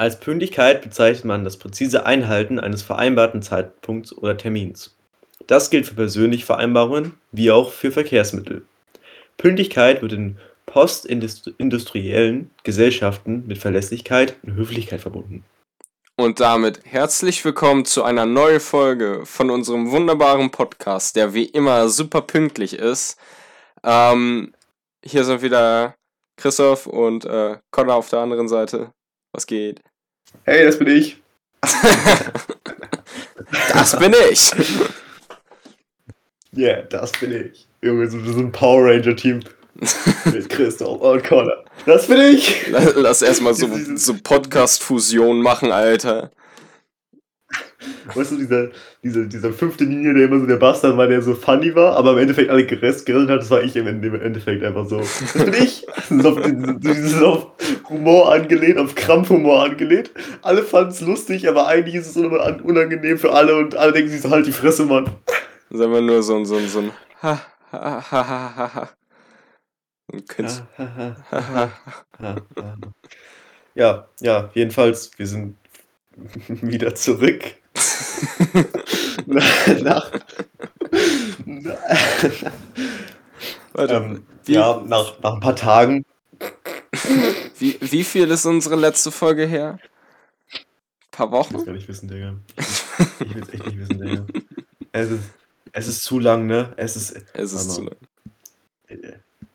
Als Pünktlichkeit bezeichnet man das präzise Einhalten eines vereinbarten Zeitpunkts oder Termins. Das gilt für persönliche Vereinbarungen wie auch für Verkehrsmittel. Pünktlichkeit wird in postindustriellen Gesellschaften mit Verlässlichkeit und Höflichkeit verbunden. Und damit herzlich willkommen zu einer neuen Folge von unserem wunderbaren Podcast, der wie immer super pünktlich ist. Ähm, hier sind wieder Christoph und äh, Connor auf der anderen Seite. Was geht? Hey, das bin ich. das bin ich. Ja, yeah, das bin ich. Junge, so, so ein Power Ranger-Team. Mit Christoph und Connor. Das bin ich! Lass erstmal so, so Podcast-Fusion machen, Alter. Weißt du, dieser, dieser, dieser fünfte Linie, der immer so der Bastard war, der so funny war, aber im Endeffekt alle gerest gerillt hat, das war ich im Endeffekt einfach so. Das bin ich! Das ist auf, dieses auf Humor angelehnt, auf Krampfhumor angelehnt. Alle fanden es lustig, aber eigentlich ist es unangenehm für alle und alle denken sich so, halt die Fresse, Mann. Das ist einfach nur so ein, so ein, so ein Ha, ha, ha, ha, ha, ha. ja, ja, jedenfalls, wir sind wieder zurück. Nach, Warte, ähm, ja, nach, nach ein paar Tagen. Wie, wie viel ist unsere letzte Folge her? Ein paar Wochen? Ich will gar nicht wissen, Digga. Ich, will es echt nicht wissen, Digga. Es ist, es ist zu lang, ne? Es ist. Es ist zu lang.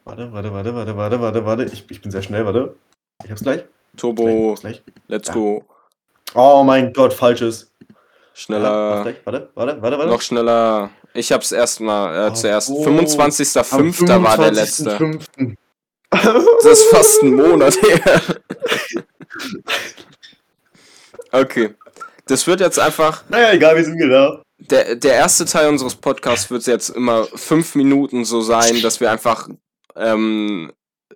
Warte, warte, warte, warte, warte, warte, warte. Ich, ich bin sehr schnell, warte. Ich hab's gleich. Turbo. Gleich. Let's ja. go. Oh mein Gott, falsches. Schneller. Ja, warte, warte, warte, warte. Noch schneller. Ich hab's erstmal äh, oh, zuerst. Oh, 25.05. war der letzte. 5. Das ist fast ein Monat her. okay. Das wird jetzt einfach. Naja, egal, wir sind genau. Der, der erste Teil unseres Podcasts wird jetzt immer fünf Minuten so sein, dass wir einfach ähm,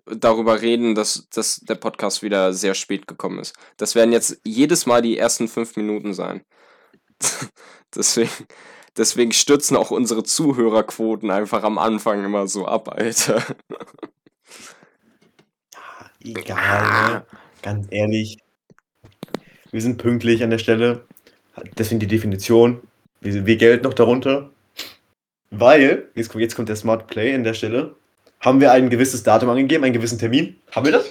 darüber reden, dass, dass der Podcast wieder sehr spät gekommen ist. Das werden jetzt jedes Mal die ersten fünf Minuten sein. deswegen, deswegen stürzen auch unsere Zuhörerquoten einfach am Anfang immer so ab, Alter. Ja, egal, ne? Ganz ehrlich. Wir sind pünktlich an der Stelle. Deswegen die Definition. Wir, wir gelten noch darunter. Weil, jetzt, jetzt kommt der Smart Play an der Stelle. Haben wir ein gewisses Datum angegeben, einen gewissen Termin? Haben wir das?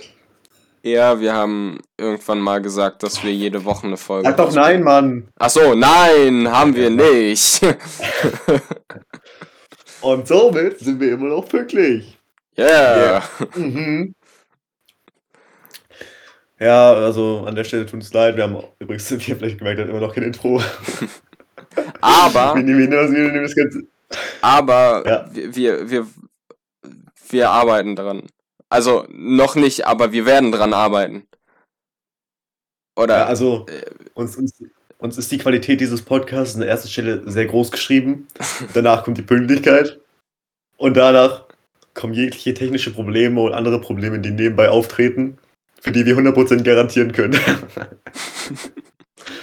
Ja, wir haben irgendwann mal gesagt, dass wir jede Woche eine Folge. Sag doch nein, Mann! Ach so, nein, haben wir nicht. Und somit sind wir immer noch pünktlich. Yeah. yeah. Mhm. Ja, also an der Stelle tut es leid. Wir haben übrigens, wie ihr vielleicht gemerkt habt, immer noch kein Intro. Aber. wir nehmen, wir nehmen das Ganze. Aber ja. wir, wir, wir arbeiten dran. Also noch nicht, aber wir werden dran arbeiten. Oder? Ja, also äh, uns, uns, uns ist die Qualität dieses Podcasts an der ersten Stelle sehr groß geschrieben. danach kommt die Pünktlichkeit. Und danach kommen jegliche technische Probleme und andere Probleme, die nebenbei auftreten, für die wir 100% garantieren können.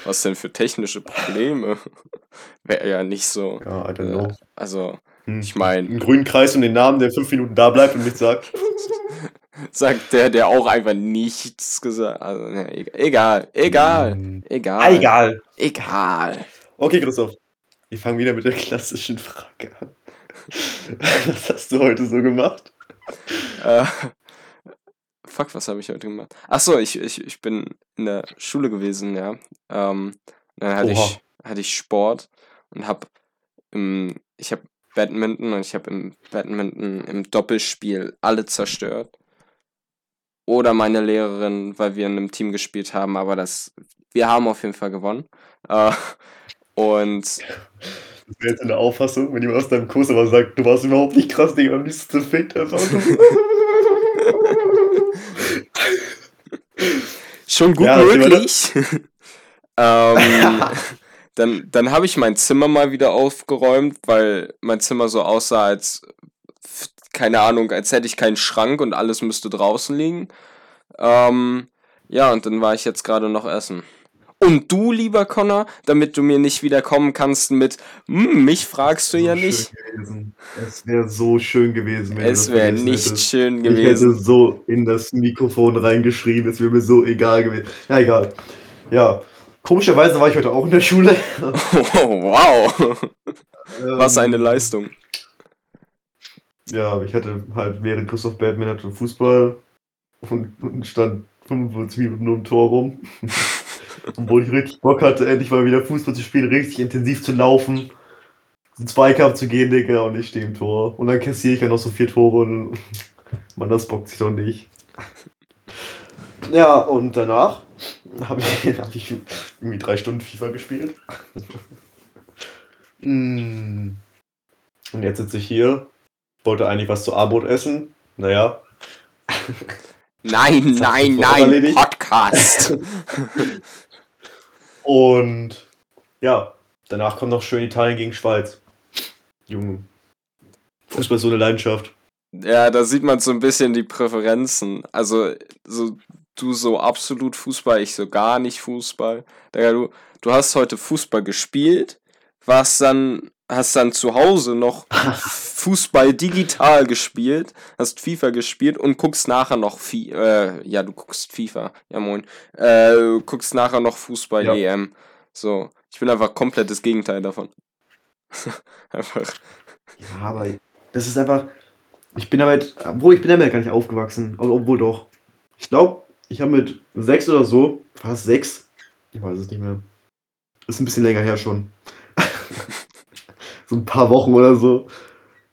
Was denn für technische Probleme? Wäre ja nicht so. Ja, I don't know. Äh, also, hm. Ich meine. Einen grünen Kreis und den Namen, der fünf Minuten da bleibt und nichts sagt. sagt der, der auch einfach nichts gesagt Also, ne, egal, egal, hm. egal. Egal. Egal. Okay, Christoph. Wir fangen wieder mit der klassischen Frage an. Was hast du heute so gemacht? Äh, fuck, was habe ich heute gemacht? Achso, ich, ich, ich bin in der Schule gewesen, ja. Ähm, dann hatte ich, hatte ich Sport und hab im, ich habe Badminton und ich habe im Badminton im Doppelspiel alle zerstört. Oder meine Lehrerin, weil wir in einem Team gespielt haben, aber das, wir haben auf jeden Fall gewonnen. Äh, und. Das wäre jetzt eine Auffassung, wenn jemand aus deinem Kurs aber sagt, du warst überhaupt nicht krass, Digga, am liebsten zerfickt einfach. Schon gut ja, möglich. ähm, dann, dann habe ich mein Zimmer mal wieder aufgeräumt, weil mein Zimmer so aussah, als, keine Ahnung, als hätte ich keinen Schrank und alles müsste draußen liegen. Ähm, ja, und dann war ich jetzt gerade noch essen. Und du, lieber Connor, damit du mir nicht wieder kommen kannst mit, hm, mich fragst du so ja nicht. Es wäre so schön gewesen. Wenn es wäre nicht hättest. schön gewesen. Ich hätte so in das Mikrofon reingeschrieben, es wäre mir so egal gewesen. Ja, egal. Ja, komischerweise war ich heute auch in der Schule. Oh, wow. Was eine Ähm, Leistung. ja, ich hatte halt während Christoph Batman hatte Fußball und, und stand 45 Minuten um Tor rum. Obwohl ich richtig Bock hatte, endlich mal wieder Fußball zu spielen, richtig intensiv zu laufen, einen Zweikampf zu gehen, Digga, und ich stehe im Tor. Und dann kassiere ich ja noch so vier Tore und man, das bockt sich doch nicht. Ja, und danach habe ich, hab ich irgendwie drei Stunden FIFA gespielt. Mm. Und jetzt sitze ich hier, wollte eigentlich was zu Abendbrot essen. Naja, Nein, nein, nein, erledigt. Podcast. Und ja, danach kommt noch schön Italien gegen Schweiz. Junge. Fußball ist so eine Leidenschaft. Ja, da sieht man so ein bisschen die Präferenzen. Also, so, du so absolut Fußball, ich so gar nicht Fußball. Du, du hast heute Fußball gespielt, warst dann, hast dann zu Hause noch Fußball digital gespielt, hast FIFA gespielt und guckst nachher noch Fi äh, ja, du guckst FIFA, ja moin, äh, du guckst nachher noch Fußball Ja. EM. So, ich bin einfach komplett das Gegenteil davon. einfach. Ja, aber das ist einfach. Ich bin damit, obwohl ich bin damit gar nicht aufgewachsen, ob- obwohl doch. Ich glaube, ich habe mit sechs oder so, fast sechs, ich weiß es nicht mehr. Ist ein bisschen länger her schon. so ein paar Wochen oder so.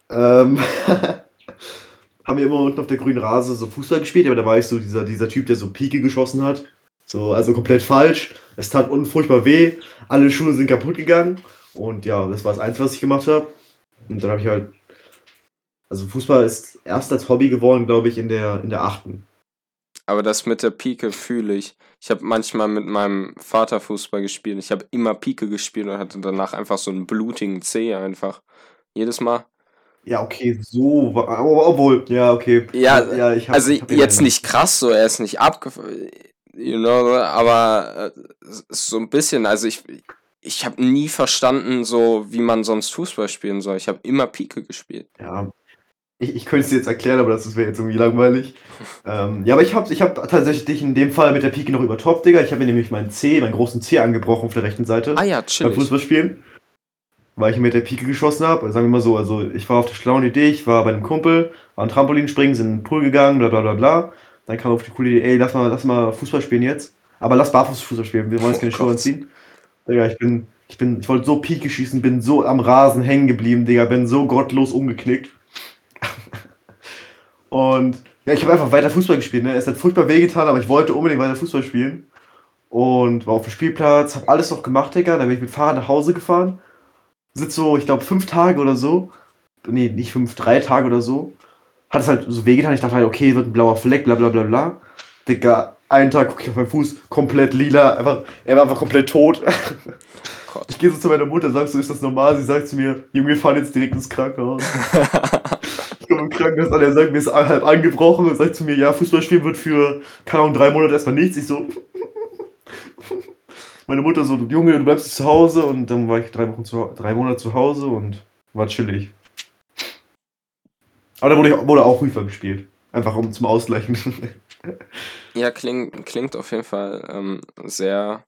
Ähm, haben wir immer unten auf der grünen Rase so Fußball gespielt, aber da war ich so dieser, dieser Typ, der so Pike geschossen hat. So, also komplett falsch. Es tat unfurchtbar weh. Alle Schuhe sind kaputt gegangen. Und ja, das war das Einzige, was ich gemacht habe. Und dann habe ich halt. Also Fußball ist erst als Hobby geworden, glaube ich, in der, in der achten. Aber das mit der Pike fühle ich. Ich habe manchmal mit meinem Vater Fußball gespielt. Ich habe immer Pike gespielt und hatte danach einfach so einen blutigen Zeh einfach. Jedes Mal. Ja, okay, so. aber Obwohl, ja, okay. Ja, ja ich hab, Also ich hab jetzt nicht krass so, er ist nicht abgefallen, you know, aber äh, so ein bisschen, also ich, ich habe nie verstanden, so wie man sonst Fußball spielen soll. Ich habe immer Pike gespielt. Ja. Ich, ich könnte es dir jetzt erklären, aber das wäre jetzt irgendwie langweilig. ähm, ja, aber ich habe ich hab tatsächlich in dem Fall mit der Pike noch übertoppt, Digga. Ich habe mir nämlich meinen C, meinen großen C angebrochen auf der rechten Seite. Ah ja, beim chillig. Fußballspielen. Weil ich mit der Pike geschossen habe. Sagen wir mal so, also ich war auf der schlauen Idee, ich war bei einem Kumpel, war ein Trampolinspringen, sind in den Pool gegangen, bla bla bla bla. Dann kam auf die coole Idee, ey, lass mal, lass mal Fußball spielen jetzt. Aber lass barfuß Fußball spielen, wir wollen jetzt keine Oh Schuhe anziehen. Digga, ich bin, ich bin, ich wollte so Pike schießen, bin so am Rasen hängen geblieben, Digga, bin so gottlos umgeknickt. Und ja, ich habe einfach weiter Fußball gespielt, ne? Es hat furchtbar wehgetan, aber ich wollte unbedingt weiter Fußball spielen. Und war auf dem Spielplatz, habe alles noch gemacht, Digga. Dann bin ich mit Fahrrad nach Hause gefahren. Sitz so, ich glaube, fünf Tage oder so. Nee, nicht fünf, drei Tage oder so. Hat es halt so wehgetan. Ich dachte halt, okay, wird ein blauer Fleck, bla bla bla bla. Digga, einen Tag gucke ich auf meinen Fuß, komplett lila. Einfach, er war einfach komplett tot. Gott. Ich gehe so zu meiner Mutter, sag so, ist das normal? Sie sagt zu mir, Junge, wir fahren jetzt direkt ins Krankenhaus. Komme im Krankenhaus an, er sagt, mir ist halb angebrochen und sagt zu mir, ja, Fußball spielen wird für, keine Ahnung, drei Monate erstmal nichts. Ich so, meine Mutter so, Junge, du bleibst zu Hause und dann war ich drei Wochen zu, drei Monate zu Hause und war chillig. Aber da wurde, wurde auch FIFA gespielt. Einfach um zum Ausgleichen. Ja, klingt, klingt auf jeden Fall ähm, sehr,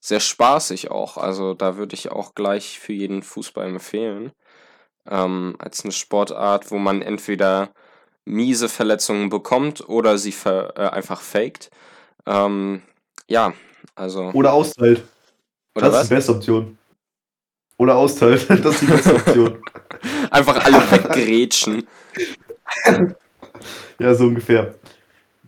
sehr spaßig auch. Also da würde ich auch gleich für jeden Fußball empfehlen. Ähm, als eine Sportart, wo man entweder miese Verletzungen bekommt oder sie ver äh, einfach faked. Ähm, ja, also. Oder austeilt. Oder das was? ist die beste Option. Oder austeilt. Das ist die beste Option. Einfach alle weggrätschen. Ja, so ungefähr.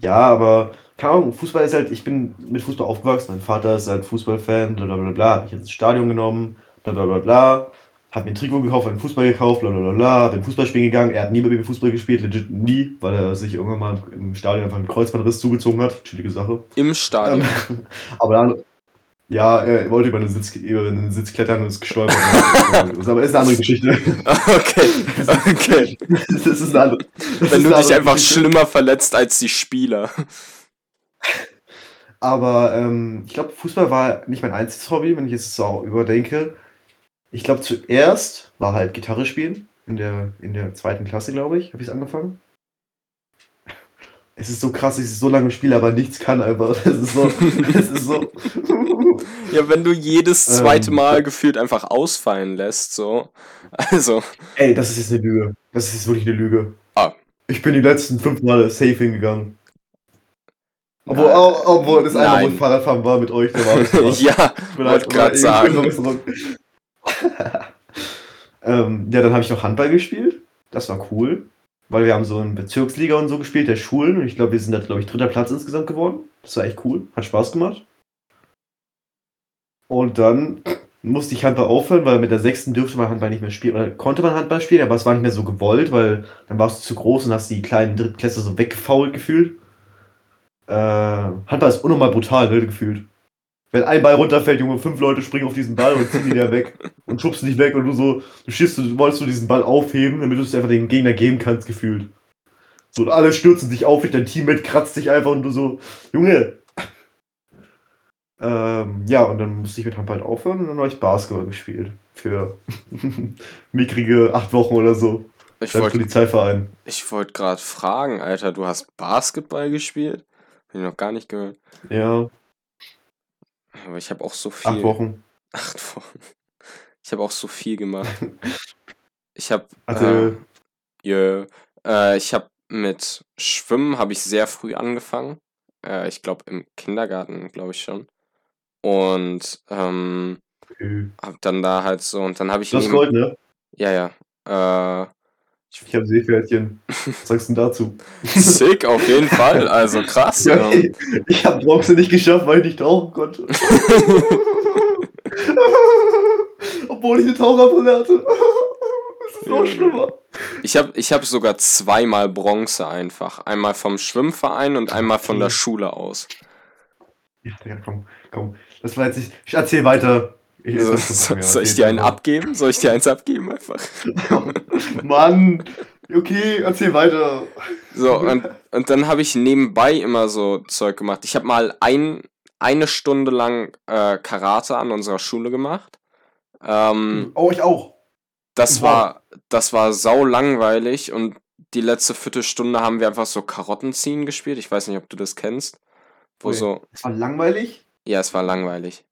Ja, aber keine Ahnung, Fußball ist halt, ich bin mit Fußball aufgewachsen. Mein Vater ist halt Fußballfan, bla bla bla bla. Hab mich ins Stadion genommen, bla bla bla bla. Hab mir ein Trikot gekauft, hab einen Fußball gekauft, bla bla bla bla. Bin Fußball spielen gegangen. Er hat nie mit mir Fußball gespielt, legit nie, weil er sich irgendwann mal im Stadion einfach einen Kreuzbandriss zugezogen hat. Chillige Sache. Im Stadion. Ähm, aber dann, ja, er wollte über einen Sitz, über einen Sitz klettern und ist gestolpert. aber ist eine andere Geschichte. Okay, okay. Das ist eine andere. das Wenn ist du dich einfach Geschichte. schlimmer verletzt als die Spieler. Aber ähm, ich glaube, Fußball war nicht mein einziges Hobby, wenn ich jetzt so überdenke. Ich glaube, zuerst war halt Gitarre spielen. In der, in der zweiten Klasse, glaube ich, habe ich es angefangen. es ist so krass, ich so lange spiele, aber nichts kann einfach. Es ist so, es ist so. ja, wenn du jedes zweite ähm, Mal gefühlt einfach ausfallen lässt, so. Also. Ey, das ist jetzt eine Lüge. Das ist jetzt wirklich eine Lüge. Ah. Ich bin die letzten fünf Male safe hingegangen. Obwohl, obwohl das eine, wo ich Fahrradfahren war mit euch, da war das Ja, ich wollte gerade sagen. ähm, ja, dann habe ich noch Handball gespielt. Das war cool. Weil wir haben so in Bezirksliga und so gespielt, der Schulen. Und ich glaube, wir sind da, glaube ich, dritter Platz insgesamt geworden. Das war echt cool. Hat Spaß gemacht. Und dann musste ich Handball aufhören, weil mit der sechsten dürfte man Handball nicht mehr spielen. Oder konnte man Handball spielen, aber es war nicht mehr so gewollt, weil dann warst du zu groß und hast die kleinen Drittklässler so weggefault gefühlt. Äh, Handball ist unnormal brutal, ne, gefühlt. Wenn ein Ball runterfällt, Junge, fünf Leute springen auf diesen Ball und ziehen ihn ja weg und schubst dich weg und du so, du schießt, du wolltest du diesen Ball aufheben, damit du es einfach den Gegner geben kannst, gefühlt. So, und alle stürzen sich auf, dein Teammate kratzt dich einfach und du so, Junge. Ähm, ja, und dann musste ich mit Handball aufhören und dann habe ich Basketball gespielt. Für mickrige acht Wochen oder so. Ich wollte Polizeiverein. Ich wollte gerade fragen, Alter, du hast Basketball gespielt? Hab ich noch gar nicht gehört. Ja. Aber ich habe auch so viel. Acht Wochen. Acht Wochen. Ich habe auch so viel gemacht. Ich habe. Also. Äh, yeah, äh, ich habe mit Schwimmen habe ich sehr früh angefangen. Äh, ich glaube im Kindergarten, glaube ich schon. Und ähm, okay. hab dann da halt so und dann habe ich. Das Gold, ne? Ja, ja. Äh, ich, ich habe Seepferdchen. Was sagst du dazu? Sick, auf jeden Fall. Also krass. ja, okay. Ich habe Bronze nicht geschafft, weil ich nicht tauchen konnte. Obwohl ich eine Taucherbrille hatte. das ist noch schlimmer. Ich habe ich hab sogar zweimal Bronze einfach. Einmal vom Schwimmverein und einmal von der Schule aus. Ja, komm, komm. Das war jetzt nicht. Ich erzähl weiter. Ich so, soll, soll ich dir einen abgeben? Soll ich dir eins abgeben einfach? Mann, okay, erzähl weiter. So, und, und dann habe ich nebenbei immer so Zeug gemacht. Ich habe mal ein, eine Stunde lang äh, Karate an unserer Schule gemacht. Ähm, oh, ich auch. Das war, das war sau langweilig und die letzte Viertelstunde haben wir einfach so Karotten ziehen gespielt. Ich weiß nicht, ob du das kennst. Wo okay. so. Es war langweilig? Ja, es war langweilig.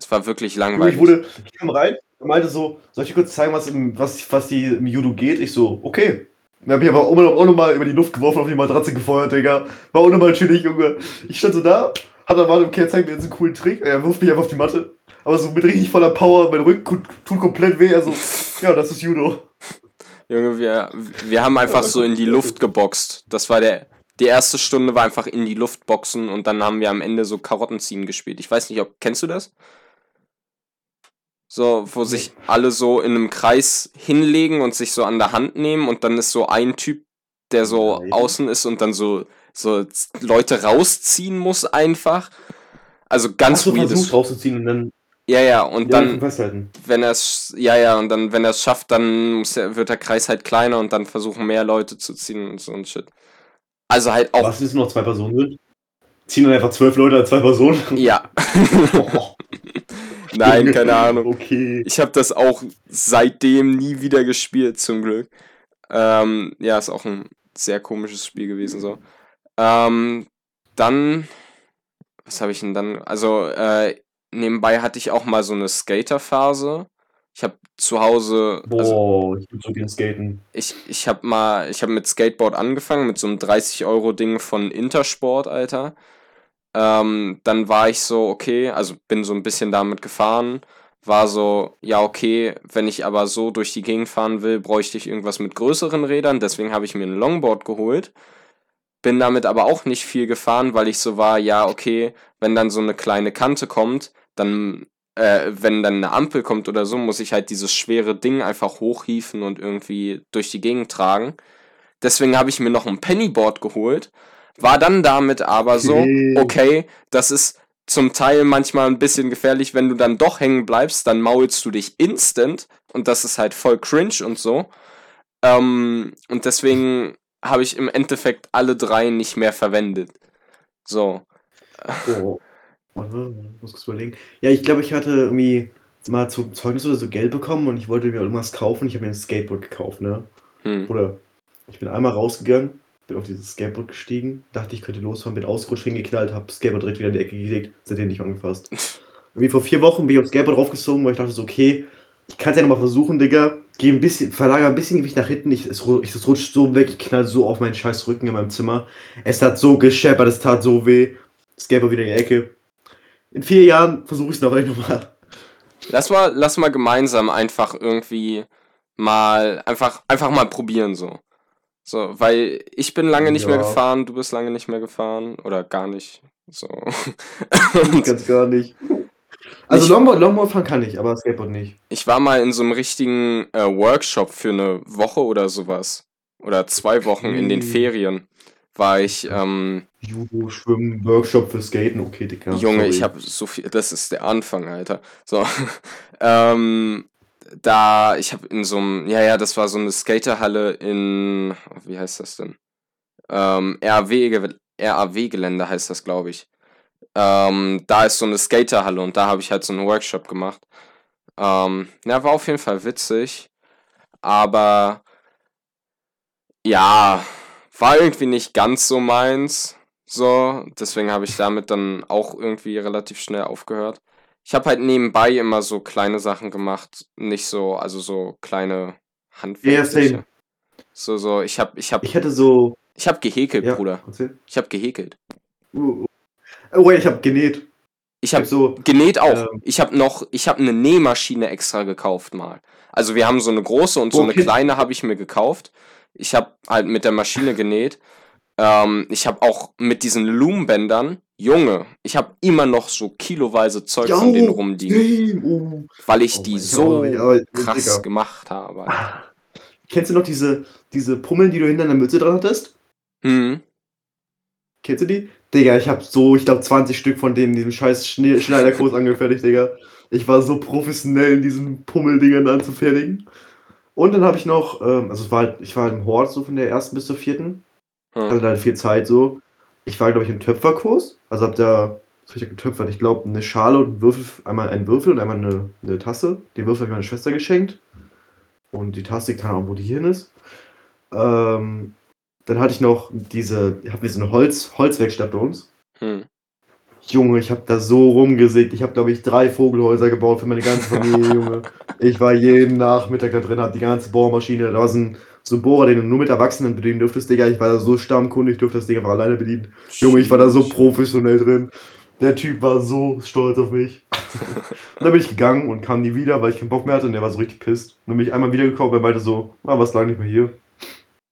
Es war wirklich langweilig. Ich wurde, ich kam rein und meinte so, soll ich dir kurz zeigen, was, im, was, was die im Judo geht? Ich so, okay. Dann hab ich aber auch nochmal über die Luft geworfen, auf die Matratze gefeuert, Digga. War auch nochmal chillig, Junge. Ich stand so da, hat dann mal okay, zeigt mir jetzt einen coolen Trick. Er wirft mich einfach auf die Matte. Aber so mit richtig voller Power, mein Rücken tut komplett weh. Also, ja, das ist Judo. Junge, wir, wir haben einfach so in die Luft geboxt. Das war der, die erste Stunde war einfach in die Luft boxen und dann haben wir am Ende so Karottenziehen gespielt. Ich weiß nicht, ob, kennst du das? So, wo sich alle so in einem Kreis hinlegen und sich so an der Hand nehmen und dann ist so ein Typ, der so außen ist und dann so, so Leute rausziehen muss einfach. Also ganz Ach, so versucht rauszuziehen und dann. Ja, ja, und ja, dann, wenn er es, ja, ja, und dann, wenn er es schafft, dann muss er, wird der Kreis halt kleiner und dann versuchen mehr Leute zu ziehen und so ein Shit. Also halt auch. Was ist noch zwei Personen sind? Ziehen dann einfach zwölf Leute an zwei Personen? Ja. oh. Nein, keine Ahnung. Okay. Ich habe das auch seitdem nie wieder gespielt, zum Glück. Ähm, ja, ist auch ein sehr komisches Spiel gewesen so. Ähm, dann, was habe ich denn dann? Also äh, nebenbei hatte ich auch mal so eine Skaterphase. Ich habe zu Hause. Boah, also, ich würde so gern skaten. Ich, ich habe mal, ich habe mit Skateboard angefangen, mit so einem 30-Euro-Ding von Intersport, Alter. Ähm, dann war ich so, okay, also bin so ein bisschen damit gefahren, war so, ja, okay, wenn ich aber so durch die Gegend fahren will, bräuchte ich irgendwas mit größeren Rädern, deswegen habe ich mir ein Longboard geholt. Bin damit aber auch nicht viel gefahren, weil ich so war, ja, okay, wenn dann so eine kleine Kante kommt, dann, äh, wenn dann eine Ampel kommt oder so, muss ich halt dieses schwere Ding einfach hochhieven und irgendwie durch die Gegend tragen. Deswegen habe ich mir noch ein Pennyboard geholt war dann damit aber so, okay, das ist zum Teil manchmal ein bisschen gefährlich, wenn du dann doch hängen bleibst, dann maulst du dich instant und das ist halt voll cringe und so. Ähm, und deswegen habe ich im Endeffekt alle drei nicht mehr verwendet. So. Oh. muss ich überlegen. Ja, ich glaube, ich hatte irgendwie mal zum Zeugnis oder so Geld bekommen und ich wollte mir irgendwas kaufen. Ich habe mir ein Skateboard gekauft, ne? Hm. Oder ich bin einmal rausgegangen bin auf dieses Skateboard gestiegen, dachte ich könnte losfahren, bin ausgerutscht, hingeknallt, hab Skateboard direkt wieder in die Ecke gelegt, seitdem nicht angefasst. Irgendwie vor vier Wochen bin ich aufs Skateboard draufgezogen, weil ich dachte so, okay, ich kann es ja nochmal versuchen, Digga. Geh ein bisschen, verlagere ein bisschen Gewicht nach hinten. Ich, es, ich, es rutscht so weg, ich knall so auf meinen scheiß Rücken in meinem Zimmer. Es hat so gescheppert, es tat so weh. Skateboard wieder in die Ecke. In vier Jahren versuche ich es noch einmal. Lass mal, lass mal gemeinsam einfach irgendwie mal, einfach, einfach mal probieren so. So, weil ich bin lange nicht ja. mehr gefahren, du bist lange nicht mehr gefahren oder gar nicht. So. Ganz gar nicht. Also ich, Longboard, Longboard fahren kann ich, aber Skateboard nicht. Ich war mal in so einem richtigen äh, Workshop für eine Woche oder sowas. Oder zwei Wochen in den Ferien war ich. Ähm, Judo, Schwimmen, Workshop für Skaten, okay, Digga. Junge, sorry. ich habe so viel. Das ist der Anfang, Alter. So. ähm, da, ich habe in so einem. Ja, ja, das war so eine Skaterhalle in. Wie heißt das denn? Ähm, RAW-Gelände heißt das, glaube ich. Ähm, da ist so eine Skaterhalle und da habe ich halt so einen Workshop gemacht. Ähm, ja, war auf jeden Fall witzig. Aber ja, war irgendwie nicht ganz so meins. So, deswegen habe ich damit dann auch irgendwie relativ schnell aufgehört. Ich habe halt nebenbei immer so kleine Sachen gemacht, nicht so, also so kleine handwerkliche. Ja, so, so, ich habe, ich habe. Ich hätte so. Ich habe gehäkelt, ja, Bruder. Erzähl. Ich habe gehäkelt. Uh, uh. Oh, ich habe genäht. Ich habe so genäht auch. Ähm, ich habe noch, ich habe eine Nähmaschine extra gekauft mal. Also wir haben so eine große und so okay. eine kleine habe ich mir gekauft. Ich habe halt mit der Maschine genäht. Ähm, ich habe auch mit diesen Loombändern, Junge, ich habe immer noch so kiloweise Zeug ja, von denen rumliegen. Oh. Weil ich oh die so Gott, krass Digga. gemacht habe. Kennst du noch diese, diese Pummeln, die du hinter der Mütze dran hattest? Hm. Kennst du die? Digga, ich habe so, ich glaube, 20 Stück von denen in diesem scheiß Schneiderkurs angefertigt, Digga. Ich war so professionell in diesen Pummeldingern anzufertigen. Und dann habe ich noch, ähm, also es war halt, ich war halt im Hort so von der ersten bis zur vierten. Hm. Hatte halt viel Zeit so. Ich war, glaube ich, im Töpferkurs. Also hab da, ich getöpfert? Ich glaube, eine Schale und ein Würfel, einmal ein Würfel und einmal eine, eine Tasse. Den Würfel habe ich meiner Schwester geschenkt. Und die Tasse, keine Ahnung, wo die hier ist. Ähm, dann hatte ich noch diese, wir so eine Holz, Holzwerkstatt bei uns. Hm. Junge, ich habe da so rumgesägt. Ich habe, glaube ich, drei Vogelhäuser gebaut für meine ganze Familie, Junge. Ich war jeden Nachmittag da drin, hab die ganze Bohrmaschine. Da war so ein, so ein Bohrer, den du nur mit Erwachsenen bedienen dürftest, Digga. Ich war da so stammkundig, durfte das Ding einfach alleine bedienen. Junge, ich war da so professionell drin. Der Typ war so stolz auf mich. und dann bin ich gegangen und kam nie wieder, weil ich keinen Bock mehr hatte und der war so richtig pisst. Und dann bin ich einmal wiedergekommen und er meinte so, ah, was lange nicht mehr hier.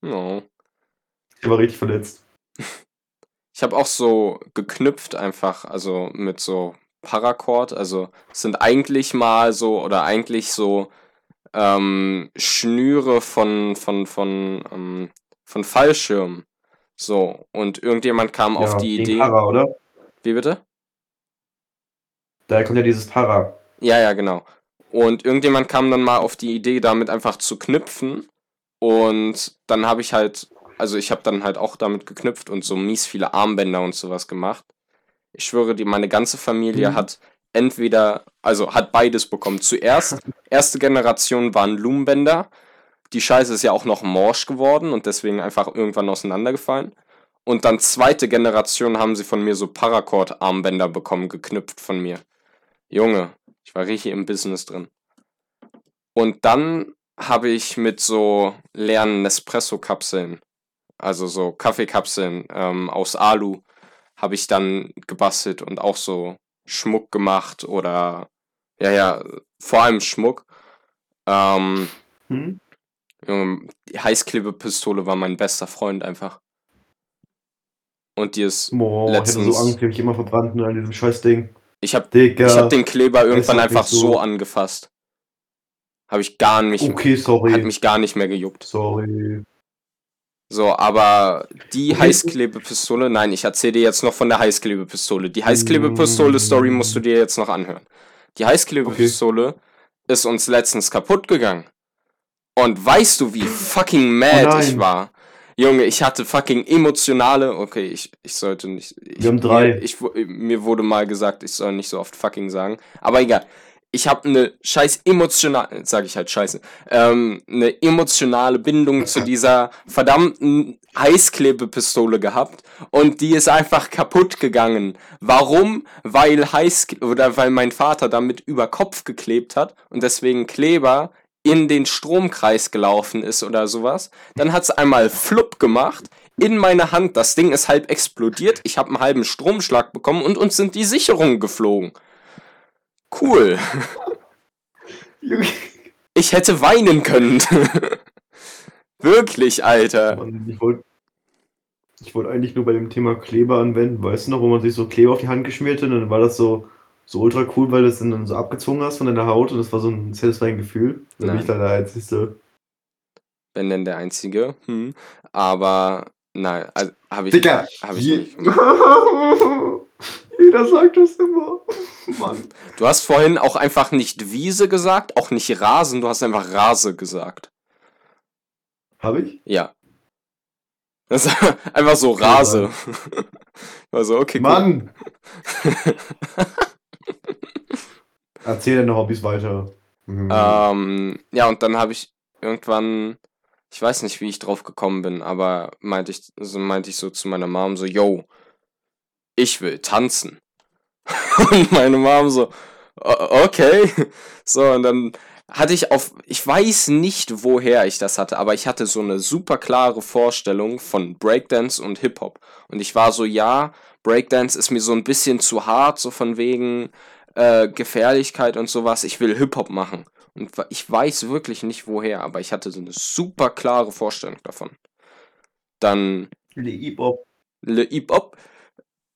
Oh. Ich war richtig verletzt. Ich habe auch so geknüpft einfach, also mit so Paracord. Also es sind eigentlich mal so oder eigentlich so ähm, Schnüre von von von ähm, von Fallschirmen. So und irgendjemand kam ja, auf die Idee. Para, oder? Wie bitte? Da kommt ja dieses Para. Ja, ja, genau. Und irgendjemand kam dann mal auf die Idee, damit einfach zu knüpfen. Und dann habe ich halt also ich habe dann halt auch damit geknüpft und so mies viele Armbänder und sowas gemacht. Ich schwöre dir, meine ganze Familie mhm. hat entweder, also hat beides bekommen. Zuerst, erste Generation waren Lumenbänder. Die Scheiße ist ja auch noch morsch geworden und deswegen einfach irgendwann auseinandergefallen. Und dann zweite Generation haben sie von mir so Paracord-Armbänder bekommen, geknüpft von mir. Junge, ich war richtig im Business drin. Und dann habe ich mit so leeren Nespresso-Kapseln also so Kaffeekapseln ähm, aus Alu habe ich dann gebastelt und auch so Schmuck gemacht oder ja, ja, vor allem Schmuck. Ähm, hm? Die Heißklebepistole war mein bester Freund einfach. Und die ist Boah, letztens... Ich hätte so Angst, die ich immer verbrannt an diesem Scheißding. Ich hab, ich hab den Kleber irgendwann einfach so. so angefasst. Habe ich gar nicht... Okay, sorry. Hat mich gar nicht mehr gejuckt. Sorry. So, aber die Heißklebepistole, nein, ich erzähle dir jetzt noch von der Heißklebepistole. Die Heißklebepistole-Story musst du dir jetzt noch anhören. Die Heißklebepistole okay. ist uns letztens kaputt gegangen. Und weißt du, wie fucking mad oh ich war? Junge, ich hatte fucking emotionale. Okay, ich, ich sollte nicht. Ich, Wir haben drei. Mir, ich, mir wurde mal gesagt, ich soll nicht so oft fucking sagen. Aber egal. Ich habe eine scheiß emotionale, sage ich halt scheiße, ähm, eine emotionale Bindung zu dieser verdammten Heißklebepistole gehabt und die ist einfach kaputt gegangen. Warum? Weil Heiß oder weil mein Vater damit über Kopf geklebt hat und deswegen Kleber in den Stromkreis gelaufen ist oder sowas. Dann hat's einmal flupp gemacht in meine Hand. Das Ding ist halb explodiert. Ich habe einen halben Stromschlag bekommen und uns sind die Sicherungen geflogen. Cool. Ich hätte weinen können. Wirklich, Alter. Ich wollte wollt eigentlich nur bei dem Thema Kleber anwenden. Weißt du noch, wo man sich so Kleber auf die Hand geschmiert hat und dann war das so, so ultra cool, weil du es dann so abgezogen hast von deiner Haut und das war so ein satisfying Gefühl. Da bin ich da der Einzige. Wenn denn der Einzige. Hm. Aber nein, also habe ich, Digga, hab ich nicht. Jeder sagt das immer. Du hast vorhin auch einfach nicht Wiese gesagt, auch nicht Rasen, du hast einfach Rase gesagt. Hab ich? Ja. Das ist einfach so Rase. Also, okay, cool. Mann! Erzähl deine Hobbys weiter. Mhm. Ähm, ja, und dann habe ich irgendwann, ich weiß nicht, wie ich drauf gekommen bin, aber meinte ich, so meinte ich so zu meiner Mom so, yo, ich will tanzen. und meine Mom so, "O- okay. So, und dann hatte ich auf, ich weiß nicht, woher ich das hatte, aber ich hatte so eine super klare Vorstellung von Breakdance und Hip-Hop. Und ich war so, ja, Breakdance ist mir so ein bisschen zu hart, so von wegen äh, Gefährlichkeit und sowas. Ich will Hip-Hop machen. Und ich weiß wirklich nicht woher, aber ich hatte so eine super klare Vorstellung davon. Dann Le Hip-Hop. Le Hip-Hop.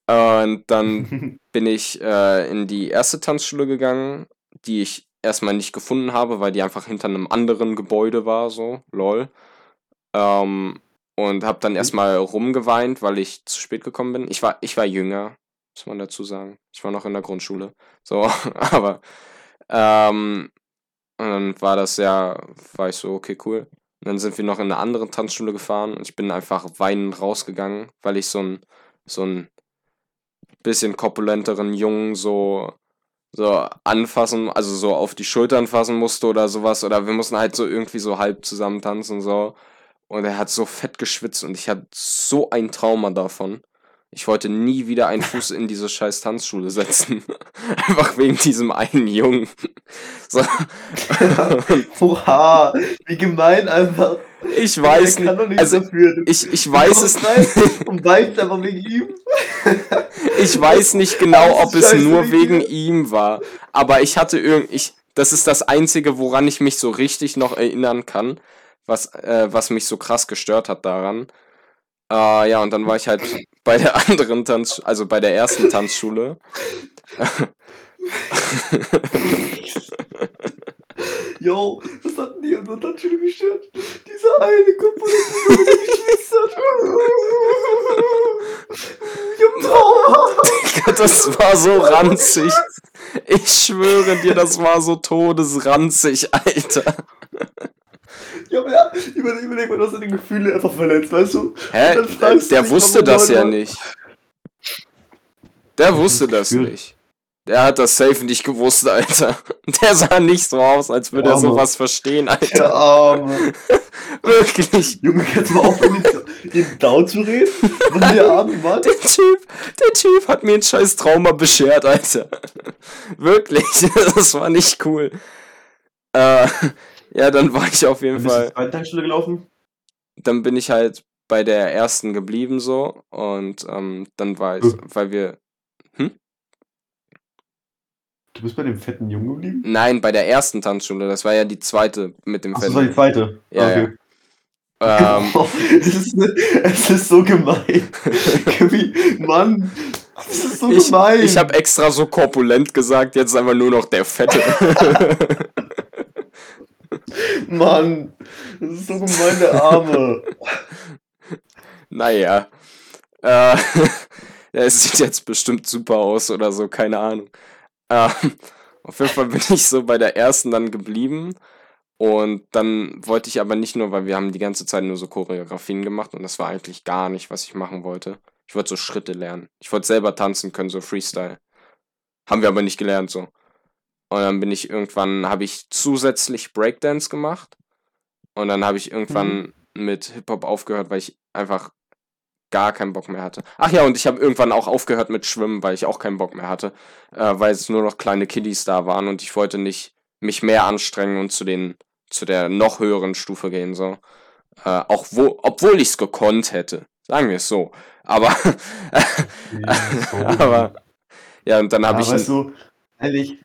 Und dann bin ich äh, in die erste Tanzschule gegangen, die ich erstmal nicht gefunden habe, weil die einfach hinter einem anderen Gebäude war, so, lol. Ähm, und habe dann erstmal rumgeweint, weil ich zu spät gekommen bin. Ich war, ich war jünger, muss man dazu sagen. Ich war noch in der Grundschule. So, aber ähm, und dann war das ja, war ich so, okay, cool. Und dann sind wir noch in eine andere Tanzschule gefahren und ich bin einfach weinend rausgegangen, weil ich so ein, so ein bisschen korpulenteren Jungen so, so anfassen, also so auf die Schultern fassen musste oder sowas. Oder wir mussten halt so irgendwie so halb zusammen tanzen so. Und er hat so fett geschwitzt und ich hatte so ein Trauma davon. Ich wollte nie wieder einen Fuß in diese scheiß Tanzschule setzen. Einfach wegen diesem einen Jungen. So. Oha, wie gemein einfach. Ich weiß nicht. Also, dafür. Ich, ich weiß es nicht. Und weißt einfach wegen ihm. Ich weiß nicht genau, ob es nur wegen ihm war. Aber ich hatte irgend, ich, das ist das einzige, woran ich mich so richtig noch erinnern kann, was, äh, was mich so krass gestört hat daran. Äh, ja, und dann war ich halt bei der anderen Tanz, also bei der ersten Tanzschule. Yo, das hat nie unsere Tanzschule gestört. Dieser eine Komponist, der geschwitzt hat. Ich hab Trauma. das war so ranzig. Ich schwöre dir, das war so todesranzig, Alter. Ja, aber ja, überleg, überleg mal, du hast deine Gefühle einfach verletzt, weißt du? Hä? Und dann Der dich, wusste das ja nicht. Der wusste das nicht. Der hat das safe nicht gewusst, Alter. Der sah nicht so aus, als würde er sowas verstehen, Der Alter. Arme. Wirklich. Junge, du mal ihn- ihn down zu reden? Was der arme Mann? Der Typ, der Typ hat mir ein scheiß Trauma beschert, Alter. Wirklich. Das war nicht cool. Äh, ja, dann war ich auf jeden Bist du Fall. zur zweiten Tankstelle gelaufen? dann bin ich halt bei der ersten geblieben so und ähm, dann war ich, Hm. weil wir, Du bist bei dem fetten Jungen geblieben? nein, bei der ersten Tanzschule, das war ja die zweite mit dem Ach, das war die Fetten. zweite. Ja, okay. Ähm, Oh, es, ist, es ist so gemein. Mann, das ist so ich gemein. ich habe extra so korpulent gesagt, jetzt einfach nur noch der Fette. Mann, das ist so gemein, der Arme. naja. Äh, es sieht jetzt bestimmt super aus oder so, keine Ahnung. Ähm, auf jeden Fall bin ich so bei der ersten dann geblieben. Und dann wollte ich aber nicht nur, weil wir haben die ganze Zeit nur so Choreografien gemacht und das war eigentlich gar nicht, was ich machen wollte. Ich wollte so Schritte lernen. Ich wollte selber tanzen können, so Freestyle. Haben wir aber nicht gelernt so. Und dann bin ich irgendwann, habe ich zusätzlich Breakdance gemacht. Und dann habe ich irgendwann mhm. mit Hip-Hop aufgehört, weil ich einfach gar keinen Bock mehr hatte. Ach ja, und ich habe irgendwann auch aufgehört mit Schwimmen, weil ich auch keinen Bock mehr hatte, äh, weil es nur noch kleine Kiddies da waren und ich wollte nicht mich mehr anstrengen und zu den zu der noch höheren Stufe gehen so. Äh, auch wo, obwohl ich es gekonnt hätte, sagen wir es so. Aber ja, aber ja und dann habe ja, ich weißt du, ehrlich,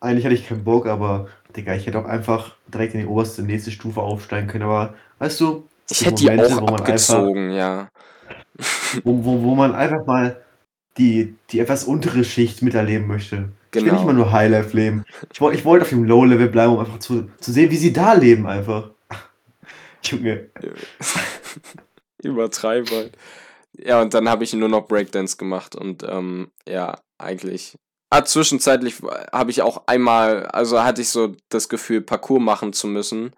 eigentlich hatte ich keinen Bock, aber Digga, ich hätte auch einfach direkt in die oberste nächste Stufe aufsteigen können. Aber weißt du, ich hätte Momente, die auch abgezogen, einfach, ja. Wo, wo, wo man einfach mal die, die etwas untere Schicht miterleben möchte. Genau. Ich will nicht genau. mal nur Highlife leben. Ich, wollte ich wollte auf dem Low-Level bleiben, um einfach zu, zu sehen, wie sie da leben einfach. Junge. Übertreiber. Ja, und dann habe ich nur noch Breakdance gemacht und ähm, ja, eigentlich Ah, zwischenzeitlich habe ich auch einmal, also hatte ich so das Gefühl, Parcours machen zu müssen.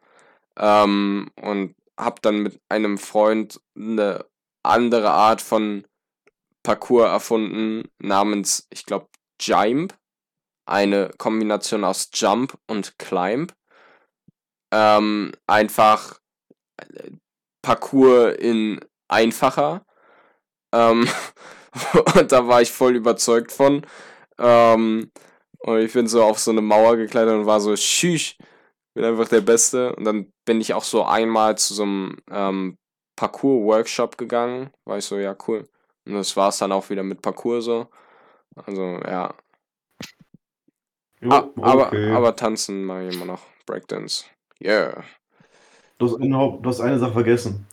Ähm, und habe dann mit einem Freund eine andere Art von Parcours erfunden, namens, ich glaube, Jimp. Eine Kombination aus Jump und Climb. Ähm, einfach äh, Parcours in einfacher. Ähm, und da war ich voll überzeugt von. Ähm, und ich bin so auf so eine Mauer geklettert und war so, schüch, bin einfach der Beste. Und dann bin ich auch so einmal zu so einem ähm, Parcours-Workshop gegangen. War ich so, ja, cool. Und das war es dann auch wieder mit Parcours so. Also, ja. Jo, ah, aber, okay. aber tanzen mache ich immer noch. Breakdance. Yeah. Du hast, eine, du hast eine Sache vergessen.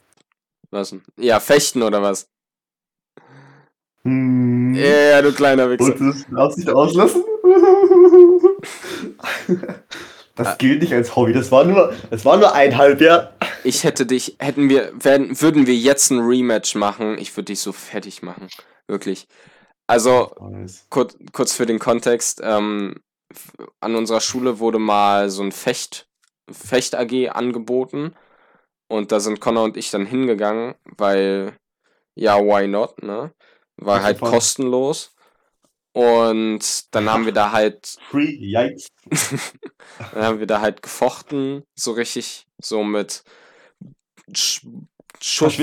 Was? Ja, fechten oder was? Hm. Ja, du kleiner Wichser. Und du darfst nicht auslassen? Das ah. gilt nicht als Hobby, das war nur, das war nur einhalb, ja. Ich hätte dich, hätten wir, werden, würden wir jetzt ein Rematch machen, ich würde dich so fertig machen. Wirklich. Also, kurz, kurz für den Kontext, ähm, an unserer Schule wurde mal so ein Fecht, Fecht-AG angeboten. Und da sind Connor und ich dann hingegangen, weil, ja, why not, ne? War halt kostenlos. Und dann haben wir da halt. Free, yikes. dann haben wir da halt gefochten, so richtig, so mit Sch Schutz,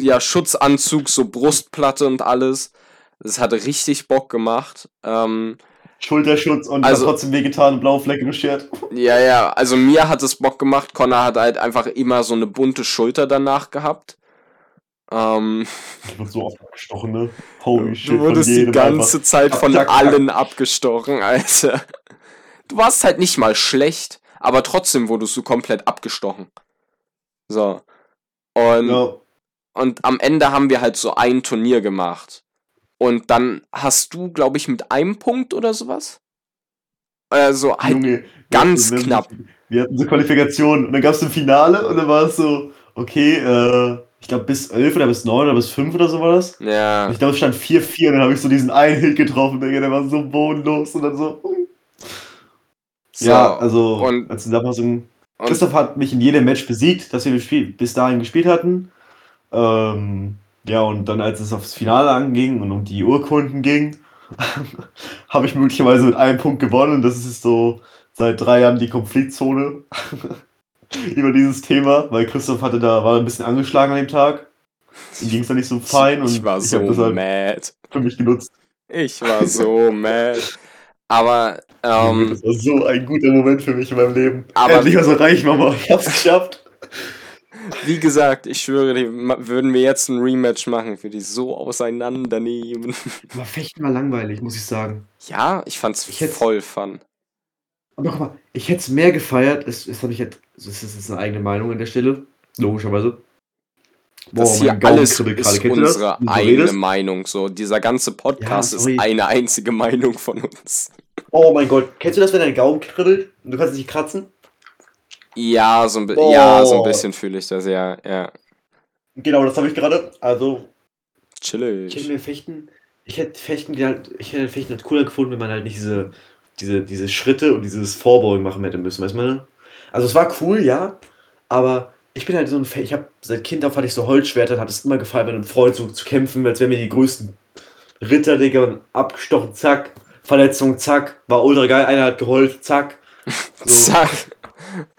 ja, Schutzanzug, so Brustplatte und alles. Das hat richtig Bock gemacht. Ähm, Schulterschutz und also, hat trotzdem wehgetan blaue Flecke beschert. Ja, ja, also mir hat es Bock gemacht. Connor hat halt einfach immer so eine bunte Schulter danach gehabt. Ähm, ich wurde so oft abgestochen, ne? Holy shit. Du wurdest die ganze einfach. Zeit von ab, allen abgestochen, Alter. Du warst halt nicht mal schlecht, aber trotzdem wurdest du komplett abgestochen. So. Und, ja. und am Ende haben wir halt so ein Turnier gemacht. Und dann hast du, glaube ich, mit einem Punkt oder sowas? Also halt Junge, ganz wir knapp. Wir hatten so Qualifikationen und dann gab es ein Finale und dann war es so, okay, äh, ich glaube, bis 11 oder bis 9 oder bis 5 oder so war das. Ja. Und ich glaube, es stand 4-4 und dann habe ich so diesen einen Hit getroffen, der war so bodenlos und dann so. So, ja, also und, als Zusammenfassung. Christoph hat mich in jedem Match besiegt, das wir bis dahin gespielt hatten. Ähm, ja, und dann, als es aufs Finale anging und um die Urkunden ging, habe ich möglicherweise mit einem Punkt gewonnen. Das ist so seit drei Jahren die Konfliktzone. über dieses Thema, weil Christoph hatte da, war ein bisschen angeschlagen an dem Tag. Ihm ging es da nicht so fein und ich war so das halt mad. Für mich genutzt. Ich war so mad. Aber ähm, das war so ein guter Moment für mich in meinem Leben. Aber Endlich so reich, Mama. Ich hab's geschafft. Wie gesagt, ich schwöre, die, würden wir jetzt ein Rematch machen, für die so auseinandernehmen. War fechten mal langweilig, muss ich sagen. Ja, ich fand's ich voll fun. Aber guck mal, ich hätte es mehr gefeiert, das, das habe ich jetzt, das ist jetzt eine eigene Meinung an der Stelle, logischerweise. Boah, das hier alles ist unsere eigene Meinung, so. Dieser ganze Podcast ja, ist eine einzige Meinung von uns. Oh mein Gott, kennst du das, wenn dein Gaumen kribbelt und du kannst nicht kratzen? Ja, so ein, oh. ja, so ein bisschen fühle ich das, ja, ja. Genau, das habe ich gerade, also... Chillig. Ich hätte mir Fechten, ich hätte Fechten, ich hätte Fechten halt cooler gefunden, wenn man halt nicht diese diese, diese Schritte und dieses Vorbeugen machen hätte müssen, weißt du? Also es war cool, ja, aber ich bin halt so ein Fan, ich habe seit Kind auf hatte ich so Holzschwerter, hat es immer gefallen, mit einem Freund so zu kämpfen, als wären wir die größten Ritter, Digga, und abgestochen, zack, Verletzung, zack, war ultra geil, einer hat geheult, zack. So. zack.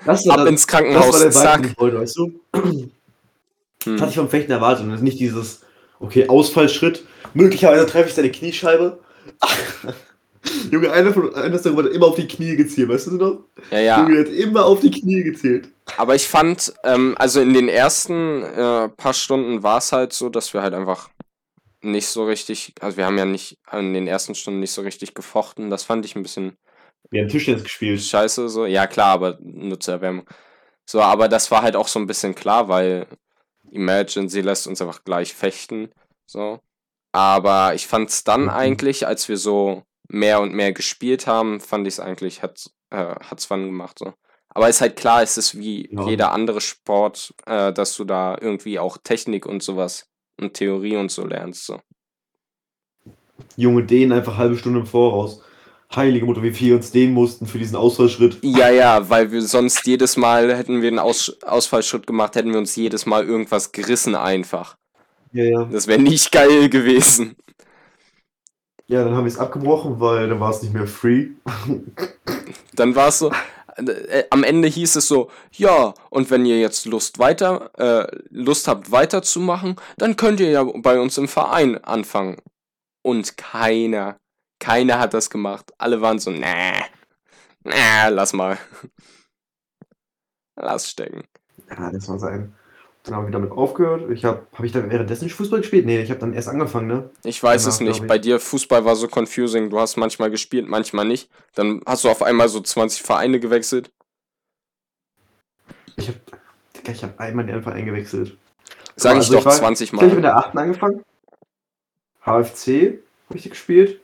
Das Ab das, ins Krankenhaus, das war der zack. Heute, weißt du? Hm. Hatte ich vom Fechten erwartet und nicht dieses, okay, Ausfallschritt, möglicherweise treffe ich seine Kniescheibe. Junge, einer von einer darüber hat immer auf die Knie gezählt, weißt du noch? Ja, ja. Junge, hat immer auf die Knie gezählt. Aber ich fand, ähm, also in den ersten äh, paar Stunden war es halt so, dass wir halt einfach nicht so richtig, also wir haben ja nicht in den ersten Stunden nicht so richtig gefochten. Das fand ich ein bisschen. Wir haben Tischtennis gespielt. Scheiße, so. Ja, klar, aber nur zur Erwärmung. So, aber das war halt auch so ein bisschen klar, weil Imagine, sie lässt uns einfach gleich fechten. So. Aber ich fand es dann mhm. eigentlich, als wir so mehr und mehr gespielt haben, fand ich es eigentlich, hat äh, hat's Fun gemacht. So. Aber ist halt klar, es ist wie ja. jeder andere Sport, äh, dass du da irgendwie auch Technik und sowas und Theorie und so lernst. So. Junge, dehnen einfach halbe Stunde im Voraus. Heilige Mutter, wie viel uns dehnen mussten für diesen Ausfallschritt. Ja, ja, weil wir sonst jedes Mal hätten wir einen Aus Ausfallschritt gemacht, hätten wir uns jedes Mal irgendwas gerissen einfach. Ja, ja. Das wäre nicht geil gewesen. Ja, dann haben wir es abgebrochen, weil dann war es nicht mehr free. dann war es so, äh, am Ende hieß es so, ja, und wenn ihr jetzt Lust weiter, äh, Lust habt weiterzumachen, dann könnt ihr ja bei uns im Verein anfangen. Und keiner, keiner hat das gemacht. Alle waren so, nee, nee, lass mal. lass stecken. Ja, das war sein. Dann haben wir damit aufgehört. Ich habe habe ich dann währenddessen Fußball gespielt? Nee, ich habe dann erst angefangen, ne? Ich weiß Danach, es nicht. Bei dir Fußball war so confusing. Du hast manchmal gespielt, manchmal nicht. Dann hast du auf einmal so 20 Vereine gewechselt. Ich habe ich habe einmal den Verein gewechselt. Sag also ich doch ich war, 20 Mal. Ich habe in der 8. angefangen. HFC habe ich gespielt.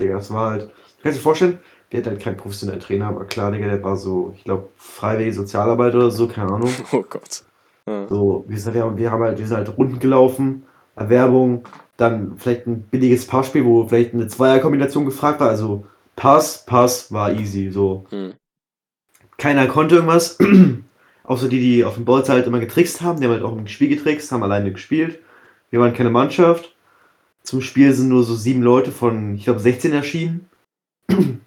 Digga, das war halt. Du kannst dir vorstellen, wir hatten halt keinen professionellen Trainer, aber klar, Digga, der war so, ich glaube, freiwillige Sozialarbeit oder so, keine Ahnung. Oh Gott. Ja. So, wir sind, wir, haben halt, wir sind halt Runden gelaufen, Erwerbung, dann vielleicht ein billiges Passspiel, wo vielleicht eine Zweierkombination gefragt war. Also Pass, Pass war easy. So. Hm. Keiner konnte irgendwas. Außer die, die auf dem Bolz halt immer getrickst haben. Die haben halt auch im Spiel getrickst, haben alleine gespielt. Wir waren keine Mannschaft. Zum Spiel sind nur so sieben Leute von, ich glaube, 16 erschienen.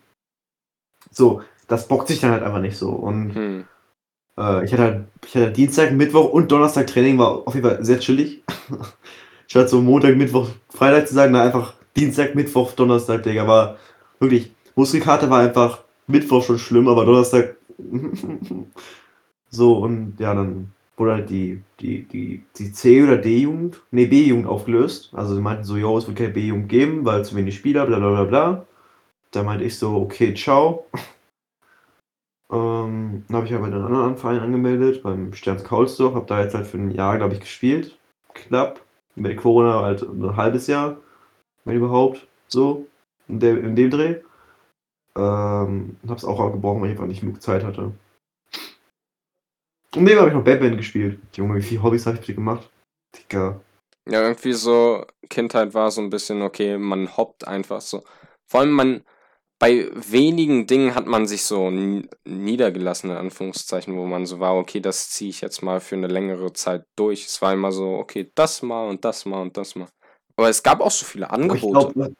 so, das bockt sich dann halt einfach nicht so. Und hm. Äh, ich, hatte halt, ich hatte Dienstag, Mittwoch und Donnerstag Training, war auf jeden Fall sehr chillig. Statt so Montag, Mittwoch, Freitag zu sagen, na einfach Dienstag, Mittwoch, Donnerstag, Digga. War wirklich, Muskelkarte war einfach Mittwoch schon schlimm, aber Donnerstag. so, und ja, dann wurde halt die, die, die, die C- oder D-Jugend, ne, B-Jugend aufgelöst. Also sie meinten so, jo, es wird keine B-Jugend geben, weil zu wenig Spieler, bla bla bla bla. Da meinte ich so, okay, ciao. Ähm, dann habe ich aber einen anderen Verein angemeldet, beim Sterns Kaulsdorf, habe da jetzt halt für ein Jahr, glaube ich, gespielt. Knapp. Mit Corona halt ein halbes Jahr, wenn überhaupt. So, in, der, in dem Dreh. Ähm, habe es auch abgebrochen, weil ich einfach nicht genug Zeit hatte. Und neben habe ich noch Batman gespielt. Junge, wie viele Hobbys habe ich gemacht? Digga. Ja, irgendwie so, Kindheit war so ein bisschen, okay, man hoppt einfach so. Vor allem, man, bei wenigen Dingen hat man sich so niedergelassen, in Anführungszeichen, wo man so war, okay, das ziehe ich jetzt mal für eine längere Zeit durch. Es war immer so, okay, das mal und das mal und das mal. Aber es gab auch so viele Angebote. Glaub,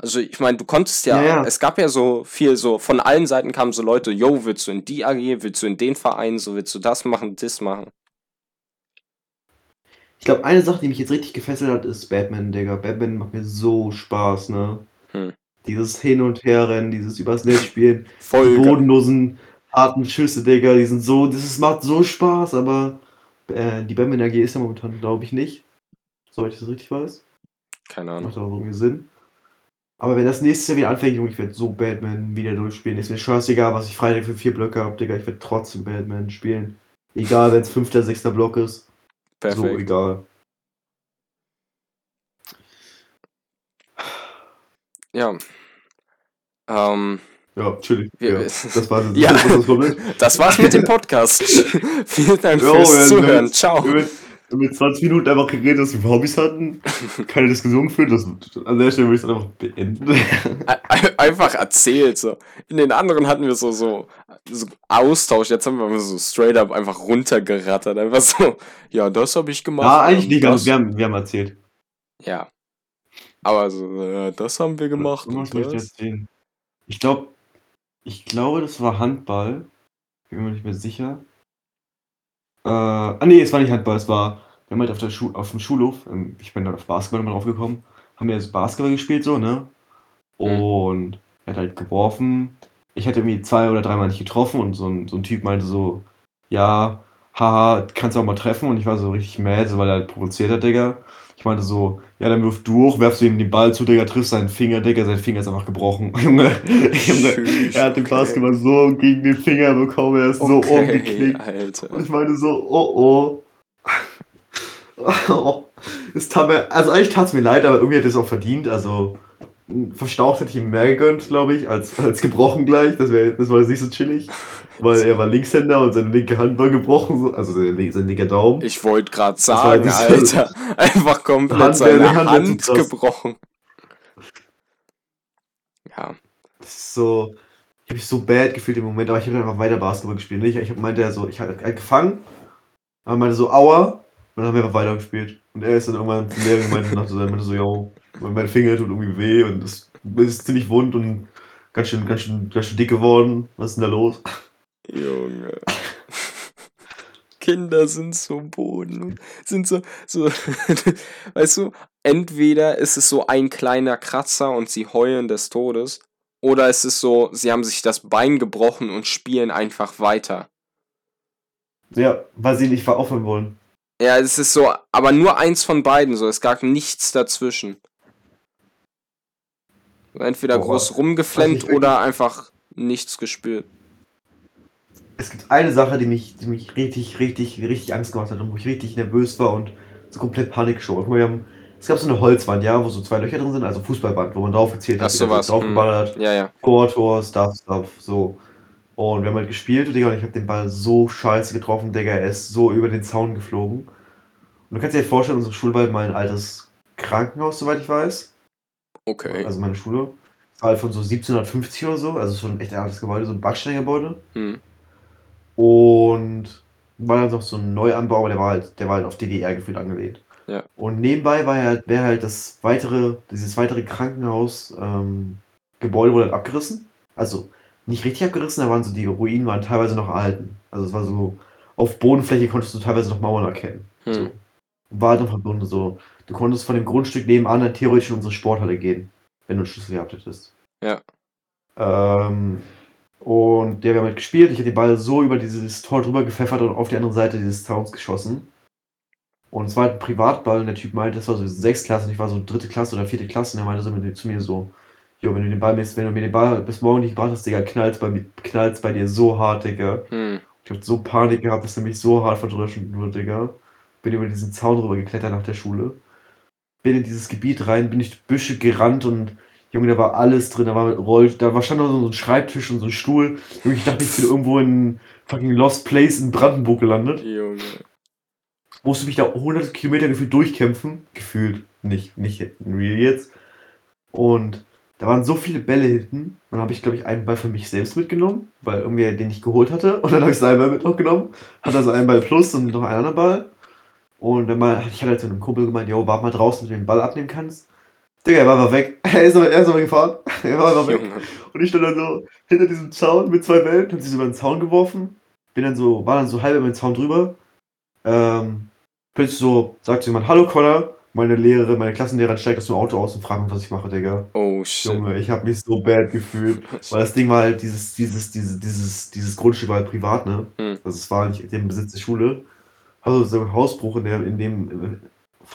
also ich meine, du konntest ja, ja, ja, es gab ja so viel so, von allen Seiten kamen so Leute, yo, willst du in die AG, willst du in den Verein, so willst du das machen, das machen. Ich glaube, eine Sache, die mich jetzt richtig gefesselt hat, ist Batman, Digga. Batman macht mir so Spaß, ne? Dieses Hin- und Herrennen, dieses übers Netz spielen, Voll die bodenlosen, harten Schüsse, Digga, die sind so, das macht so Spaß, aber äh, die AG ist ja momentan, glaube ich, nicht. Soweit ich das richtig weiß. Keine Ahnung. Macht auch irgendwie Sinn. Aber wenn das nächste Jahr wieder anfängt, Junge, ich werde so Batman wieder durchspielen. Ist mir scheißegal, was ich Freitag für vier Blöcke habe, Digga. Ich werde trotzdem Batman spielen. Egal, wenn es fünfter, sechster Block ist. Perfekt. So egal. Ja. Ähm, ja, chillig. Ja, das war's. Ja, das, das war's mit dem Podcast. Vielen Dank jo, fürs ja, Zuhören. Mit, Ciao. Mit, mit 20 Minuten einfach geredet, dass wir Hobbys hatten, keine Diskussion geführt. Das, an der Stelle würde ich es einfach beenden. einfach erzählt so. In den anderen hatten wir so, so, so Austausch. Jetzt haben wir so straight up einfach runtergerattert. Einfach so, ja, das habe ich gemacht. Ja, eigentlich nicht, ganz. wir haben, wir haben erzählt. Ja. Aber so, äh, das haben wir gemacht Was und das. Ich glaube ich glaube, das war Handball. Bin mir nicht mehr sicher. Äh, ah ne, es war nicht Handball, es war wir haben halt auf der Schu aufm Schulhof, ähm, ich bin dann auf Basketball immer drauf gekommen, haben wir jetzt Basketball gespielt so, ne? Mhm. Und er hat halt geworfen. Ich hatte irgendwie zwei oder dreimal nicht getroffen und so 'n so 'n Typ meinte so: „Ja, haha, kannst du auch mal treffen?“ Und ich war so richtig mad, so weil er halt provoziert hat, Digga. Ich meinte so: „Ja, dann wirf du hoch“, werfst du ihm den Ball zu, Digga, triffst seinen Finger, Digga, sein Finger ist einfach gebrochen. Junge, er hat den. Basketball so gegen den Finger bekommen, er ist so Okay, umgeknickt. Alter. Und ich meinte so: „Oh, oh.“ Oh, es tat mir also eigentlich tat's mir leid, aber irgendwie hat er's auch verdient. Also, verstaucht hätte ich ihm mehr gegönnt, glaube ich, als als gebrochen gleich. Das wäre das war jetzt nicht so chillig, weil er war Linkshänder und seine linke Hand war gebrochen, so also sein lin sein linker Daumen. Ich wollte war sagen, so Alter, einfach komplett Hand seine Hand zu Hand gebrochen. Ja. Das ist so ich habe mich so bad gefühlt im Moment, aber ich habe einfach weiter Basketball gespielt, ne? Ich ich meinte er so ich habe halt gefangen, und er meinte so: „Aua“, und dann haben wir einfach weitergespielt. Und er ist dann irgendwann zum Lehrer gemeint und meinte so meinte so: „Jo, mein Finger tut irgendwie weh und es ist ziemlich wund und ganz schön ganz schön ganz schön dick geworden. Was ist denn da los?“ Junge. Kinder sind so bodenlos, sind so so weißt du, entweder ist es so ein kleiner Kratzer und sie heulen des Todes, oder es ist so, sie haben sich das Bein gebrochen und spielen einfach weiter. Ja, weil sie nicht ver aufhören wollen. Ja, es ist so aber nur eins von beiden so, es gab nichts dazwischen. Entweder Boah, groß rumgeflennt wirklich oder einfach nichts gespürt. Es gibt eine Sache, die mich die mich richtig, richtig, richtig Angst gemacht hat und wo ich richtig nervös war und so komplett Panik mal, wir haben es gab so 'ne Holzwand, ja, wo so 2 Löcher drin sind, also Fußballband, wo man drauf gezählt Ach hat, so was, draufgeballert, Ja, ja. Tor, Tor, Stuff, Stuff, so. Und wir haben halt gespielt, Digga, und ich habe den Ball so scheiße getroffen, Digga, er ist so über den Zaun geflogen. Und du kannst dir halt vorstellen, unsere Schule war halt mal 'n altes Krankenhaus, soweit ich weiß. Okay. Also meine Schule. Das war halt von so 1750 oder so, also schon echt altes Gebäude, so 'n Backsteingebäude. Mhm. Und war dann noch so 'n Neuanbau, aber der war halt der war halt auf DDR gefühlt angelehnt. Ja. Und nebenbei war halt wäre halt das weitere dieses weitere Krankenhaus ähm, wurde halt abgerissen. Also, nicht richtig abgerissen, da waren so die Ruinen waren teilweise noch erhalten. Also, es war so auf Bodenfläche konntest du teilweise noch Mauern erkennen, so. Mhm. War halt noch verbunden so. Du konntest von dem Grundstück nebenan halt theoretisch in unsere Sporthalle gehen, wenn du 'n Schlüssel gehabt hättest. Ja. Ähm, und wir haben halt gespielt. Ich habe den Ball so über dieses Tor drüber gepfeffert und auf die andere Seite dieses Zauns geschossen. Und es war halt 'n Privatball und der Typ meinte, das war so 6. Klasse und ich war so 3. Klasse oder 4. Klasse und er meinte so mit zu mir so: „Jo, wenn du den Ball miss wenn du mir den Ball bis morgen nicht gebracht hast, Digga, knallt's bei knallt's bei dir so hart, Digga.“ Mhm. Ich habe so Panik gehabt, dass er mich so hart verdröschen würde, Digga. Bin über diesen Zaun rüber geklettert nach der Schule. Bin in dieses Gebiet rein, bin durch Büsche gerannt und Junge, da war alles drin. Da war Roll da war stand noch so 'n Schreibtisch und so 'n Stuhl. Junge, ich dachte, ich bin irgendwo in fucking Lost Place in Brandenburg gelandet. Junge. Musste mich da hunderte Kilometer gefühlt durchkämpfen. Gefühlt, nicht nicht real jetzt. Und da waren so viele Bälle hinten. Dann habe ich, glaube ich, einen Ball für mich selbst mitgenommen, weil irgendwer den nicht geholt hatte. Und dann habe ich seinen Ball mit noch genommen. Hatte also einen Ball plus und noch einen anderen Ball. Und dann mal ich hatte halt zu 'nem Kumpel gemeint: „Jo, warte mal draußen, bis du den Ball abnehmen kannst.“ Digga, er war einfach weg. Er ist aber er ist aber gefahren. Er war einfach weg. Und ich stand dann so hinter diesem Zaun mit 2 Bällen, habe sie so über den Zaun geworfen. Bin dann so war dann so halb über den Zaun drüber. Ähm, plötzlich so sagt jemand: „Hallo Connor.“ Meine Lehrerin meine Klassenlehrerin steigt aus dem Auto aus und fragt mich, was ich mache, Digga. Oh shit. Junge, ich habe mich so bad gefühlt, weil das Ding war halt dieses dieses diese dieses dieses Grundstück war halt privat, ne? Mhm. Also, es war nicht im Besitz der Schule. Also, so 'n Hausbruch in der in dem äh,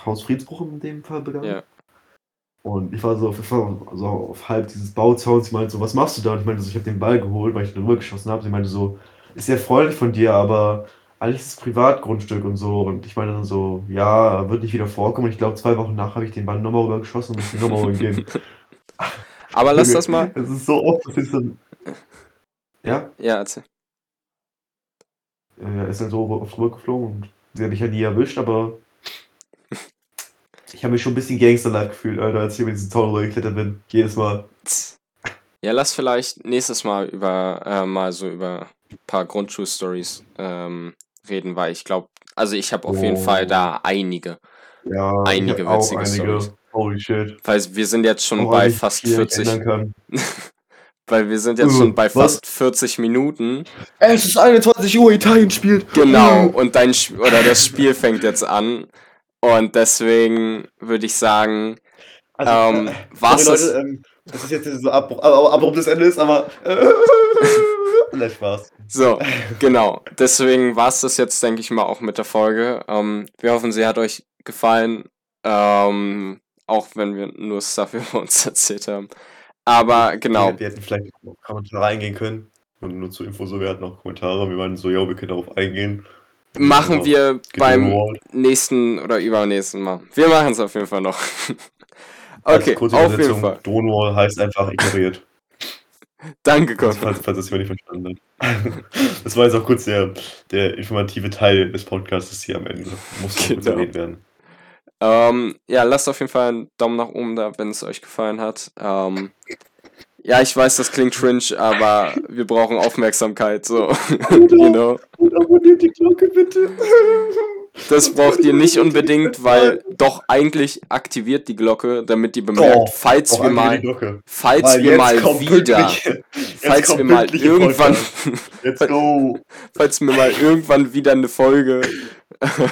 Hausfriedensbruch in dem Fall begangen. Ja. Und ich war so auf so auf halb dieses Bauzauns. Sie meinte so: „Was machst du da?“ Und ich meinte so: „Ich habe den Ball geholt, weil ich den rübergeschossen habe.“ Sie meinte so: „Ist sehr freundlich von dir, aber eigentlich ist es Privatgrundstück und so.“ Und ich meinte dann so: „Ja, wird nicht wieder vorkommen.“ Und ich glaube, 2 Wochen nach habe ich den Ball noch mal rübergeschossen und musste ihn noch mal holen gehen. Aber lass das mal es ist so oft, dass ich dann Ja? Ja, erzähl. Er ist halt so oft rübergeflogen und sie hat mich ja nie erwischt, aber ich habe mich schon 'n bisschen Gangster-like gefühlt, Alter, als ich über diesen Zaun rübergeklettert bin, jedes Mal. Ja, lass vielleicht nächstes Mal über äh, mal so über paar Grundschul-Stories, ähm, reden, weil ich glaube also, ich habe auf jeden Fall Oh. da einige Ja, einige auch witzige einige. Stories. Holy shit. Weil wir sind jetzt schon oh, bei fast 40. weil wir sind jetzt uh, schon bei was? fast 40 Minuten. Es ist 21 Uhr, Italien spielt. Genau, und dein Sp oder das Spiel fängt jetzt an. Und deswegen würde ich sagen, also, ähm, äh, was Leute, ähm, das ist jetzt so ab, abruptes Ende ist, aber äh, Nein, Spaß. So, genau. Deswegen war es das jetzt, denke ich mal, auch mit der Folge. Ähm, wir hoffen, sie hat euch gefallen. Ähm, auch wenn wir nur Stuff über uns erzählt haben. Aber genau. Wir, wir hätten vielleicht noch Kommentare eingehen können. Und nur zur Info so, wir hatten noch Kommentare. Wir waren so, ja, wir können darauf eingehen. Machen wir beim nächsten oder übernächsten Mal. Wir machen es auf jeden Fall noch. okay, also auf jeden Fall. Stonewall heißt einfach ignoriert. Danke, Gott. Falls, falls das jemand nicht verstanden hat. Das war jetzt auch kurz der, der informative Teil des Podcasts hier am Ende. Muss genau. kurz erwähnt werden. Ähm, ja, lasst auf jeden Fall einen Daumen nach oben da, wenn es euch gefallen hat. Ähm, ja, ich weiß, das klingt cringe, aber wir brauchen Aufmerksamkeit, so. you know. Und abonniert die Glocke bitte. Das braucht ihr nicht unbedingt, weil doch eigentlich aktiviert die Glocke, damit die bemerkt, oh, falls wir mal, falls wir mal wieder, falls wir mal irgendwann, falls wir mal irgendwann wieder eine Folge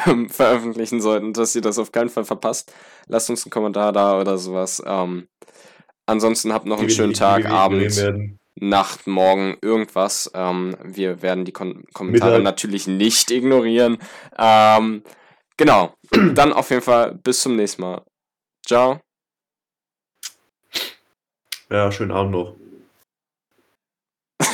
ähm, veröffentlichen sollten, dass ihr das auf keinen Fall verpasst, lasst uns einen Kommentar da oder sowas. Ähm, ansonsten habt noch einen schönen Tag, Abend. Nacht, Morgen, irgendwas. Ähm, wir werden die Kon Kommentare Mittag. natürlich nicht ignorieren. Ähm, genau. Dann auf jeden Fall bis zum nächsten Mal. Ciao. Ja, schönen Abend noch.